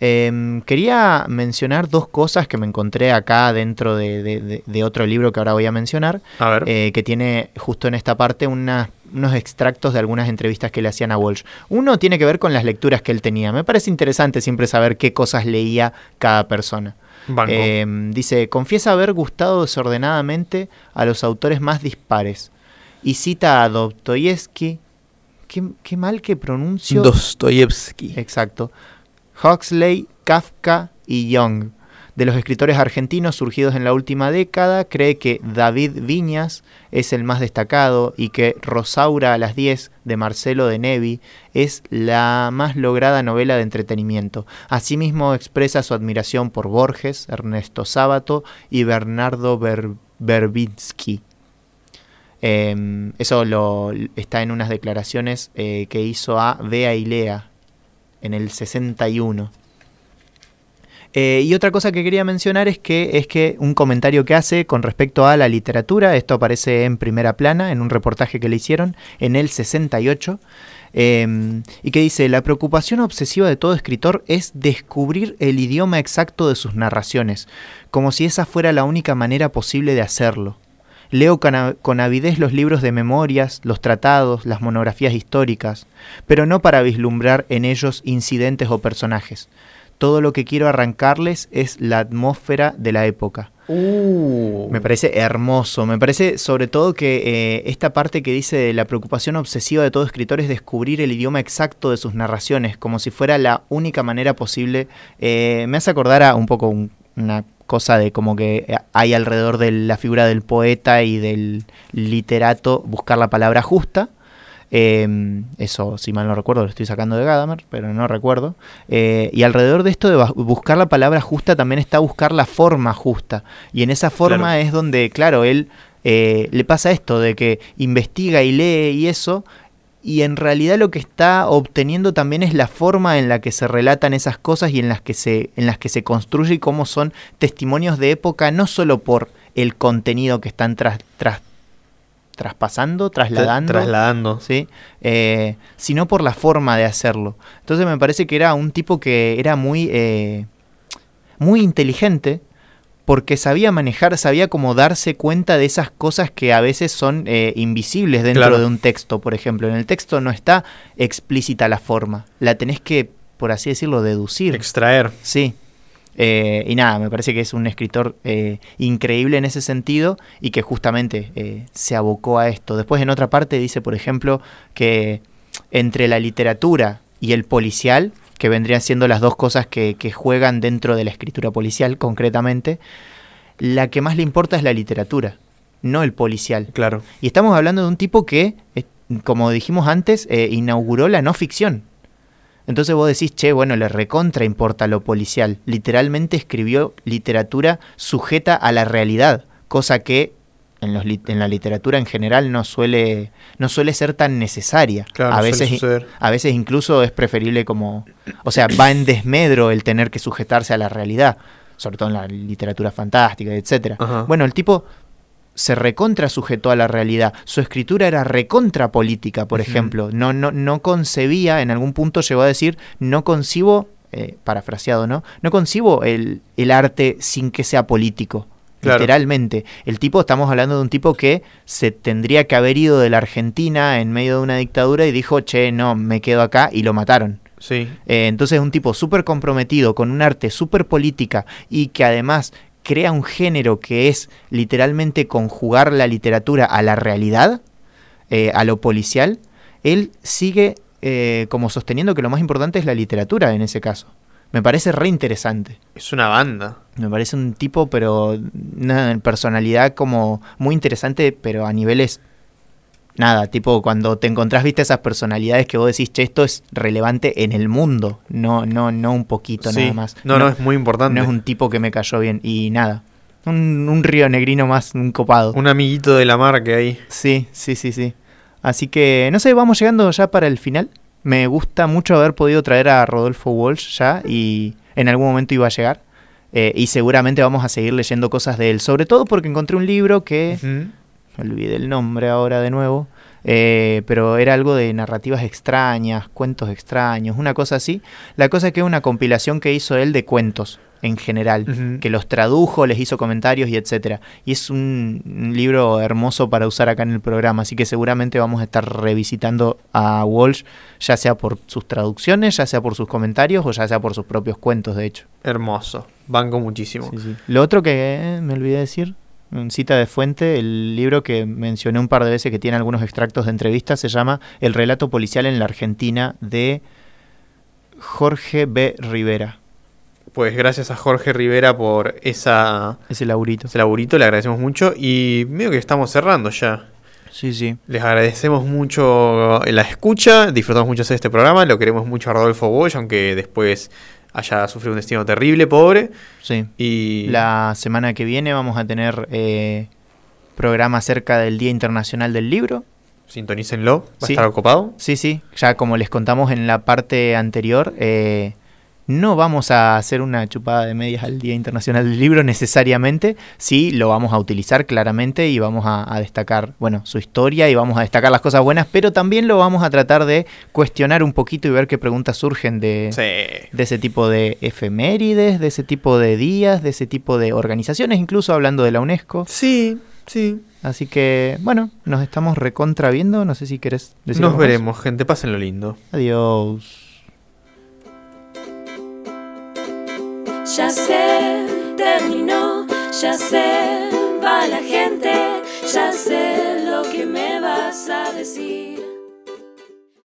Em, quería mencionar dos cosas que me encontré acá dentro de, de- de- de otro libro que ahora voy a mencionar, A ver. eh, que tiene justo en esta parte una- unos extractos de algunas entrevistas que le hacían a Walsh. Uno tiene que ver con las lecturas que él tenía. Me parece interesante siempre saber qué cosas leía cada persona. Banco. Em, dice, confiesa haber gustado desordenadamente a los autores más dispares. Y cita a Dostoyevsky. Qué, qué mal que pronuncio. Dostoyevsky. Exacto. Huxley, Kafka y Young. De los escritores argentinos surgidos en la última década, cree que David Viñas es el más destacado y que Rosaura a las 10 de Marcelo de Nevi es la más lograda novela de entretenimiento. Asimismo expresa su admiración por Borges, Ernesto Sábato y Bernardo Ber- Berbinsky. Em, eso lo, está en unas declaraciones eh, que hizo a Bea y Lea en el 61. Eh, y otra cosa que quería mencionar es que es que un comentario que hace con respecto a la literatura, esto aparece en primera plana en un reportaje que le hicieron en el 68, eh, y que dice, la preocupación obsesiva de todo escritor es descubrir el idioma exacto de sus narraciones, como si esa fuera la única manera posible de hacerlo. Leo con avidez los libros de memorias, los tratados, las monografías históricas, pero no para vislumbrar en ellos incidentes o personajes. Todo lo que quiero arrancarles es la atmósfera de la época. Uh. Me parece hermoso, me parece sobre todo que eh, esta parte que dice de la preocupación obsesiva de todo escritor es descubrir el idioma exacto de sus narraciones, como si fuera la única manera posible. Eh, me hace acordar a un poco un- una cosa de como que eh, hay alrededor de la figura del poeta y del literato buscar la palabra justa. Eh, eso, si mal no recuerdo, lo estoy sacando de Gadamer, pero no recuerdo. Eh, y alrededor de esto de buscar la palabra justa también está buscar la forma justa. Y en esa forma Claro. es donde, claro, él eh, le pasa esto de que investiga y lee y eso. Y en realidad lo que está obteniendo también es la forma en la que se relatan esas cosas y en las que se, en las que se construye y cómo son testimonios de época, no solo por el contenido que están tras, tras- traspasando, trasladando. Trasladando. ¿sí? Eh, sino por la forma de hacerlo. Entonces me parece que era un tipo que era muy, eh, muy inteligente porque sabía manejar, sabía como darse cuenta de esas cosas que a veces son eh, invisibles dentro Claro. de un texto, por ejemplo. En el texto no está explícita la forma, la tenés que, por así decirlo, deducir. Extraer. Sí. Eh, y nada, me parece que es un escritor eh, increíble en ese sentido y que justamente eh, se abocó a esto. Después en otra parte dice, por ejemplo, que entre la literatura y el policial, que vendrían siendo las dos cosas que, que juegan dentro de la escritura policial concretamente, la que más le importa es la literatura, no el policial. Claro. Y estamos hablando de un tipo que, como dijimos antes, inauguró la no ficción. Entonces vos decís, che, bueno, le recontra importa lo policial. Literalmente escribió literatura sujeta a la realidad, cosa que en, los lit- en la literatura en general no suele, no suele ser tan necesaria. Claro, a, veces, a veces incluso es preferible como... O sea, va en desmedro el tener que sujetarse a la realidad, sobre todo en la literatura fantástica. Ajá. Bueno, el tipo se recontra sujetó a la realidad. Su escritura era recontra política, por ejemplo. No, no, no concebía, en algún punto llegó a decir, no concibo, eh, parafraseado, ¿no? No concibo el, el arte sin que sea político. Claro. Literalmente. El tipo, estamos hablando de un tipo que se tendría que haber ido de la Argentina en medio de una dictadura y dijo, che, no, me quedo acá y lo mataron. Sí. Eh, entonces es un tipo súper comprometido, con un arte súper política y que además crea un género que es literalmente conjugar la literatura a la realidad, eh, a lo policial, él sigue eh, como sosteniendo que lo más importante es la literatura en ese caso. Me parece re interesante. Es una banda. Me parece un tipo, pero una personalidad como muy interesante, pero a niveles nada, tipo cuando te encontrás, viste esas personalidades que vos decís, che, esto es relevante en el mundo, no, no, no un poquito Sí. nada más. No, no, es muy importante. no es un tipo que me cayó bien y nada. Un, un río negrino más, un copado. Un amiguito de la mar que hay. Sí, sí, sí, sí. Así que, no sé, vamos llegando ya para el final. Me gusta mucho haber podido traer a Rodolfo Walsh ya y en algún momento iba a llegar. Eh, y seguramente vamos a seguir leyendo cosas de él. Sobre todo porque encontré un libro que... olvidé el nombre ahora de nuevo. eh, pero era algo de narrativas extrañas, cuentos extraños, una cosa así. La cosa es que es una compilación que hizo él de cuentos en general, que los tradujo, les hizo comentarios y etcétera. Y es un, un libro hermoso para usar acá en el programa, así que seguramente vamos a estar revisitando a Walsh, ya sea por sus traducciones, ya sea por sus comentarios o ya sea por sus propios cuentos, de hecho. Hermoso. Banco muchísimo. Sí, sí. Lo otro que eh, me olvidé decir, cita de fuente, el libro que mencioné un par de veces que tiene algunos extractos de entrevistas se llama El relato policial en la Argentina de Jorge B. Rivera. Pues gracias a Jorge Rivera por esa, Ese laurito. ese laburito, le agradecemos mucho. Y medio que estamos cerrando ya. Sí, sí. Les agradecemos mucho la escucha, disfrutamos mucho hacer este programa, lo queremos mucho a Rodolfo Bosch, aunque después haya sufrido un destino terrible, pobre. Sí. Y La semana que viene vamos a tener eh, programa acerca del Día Internacional del Libro. sintonícenlo, va a estar ocupado. Sí, sí, ya como les contamos en la parte anterior, eh, no vamos a hacer una chupada de medias al Día Internacional del Libro necesariamente, sí lo vamos a utilizar claramente y vamos a, a destacar, bueno, su historia y vamos a destacar las cosas buenas, pero también lo vamos a tratar de cuestionar un poquito y ver qué preguntas surgen de, Sí. de ese tipo de efemérides, de ese tipo de días, de ese tipo de organizaciones, incluso hablando de la UNESCO. Sí, sí. Así que, bueno, nos estamos recontra viendo, no sé si querés decir Nos algo más. veremos, gente. Pásenlo lindo. Adiós. Ya se terminó, ya se va la gente, ya sé lo que me vas a decir.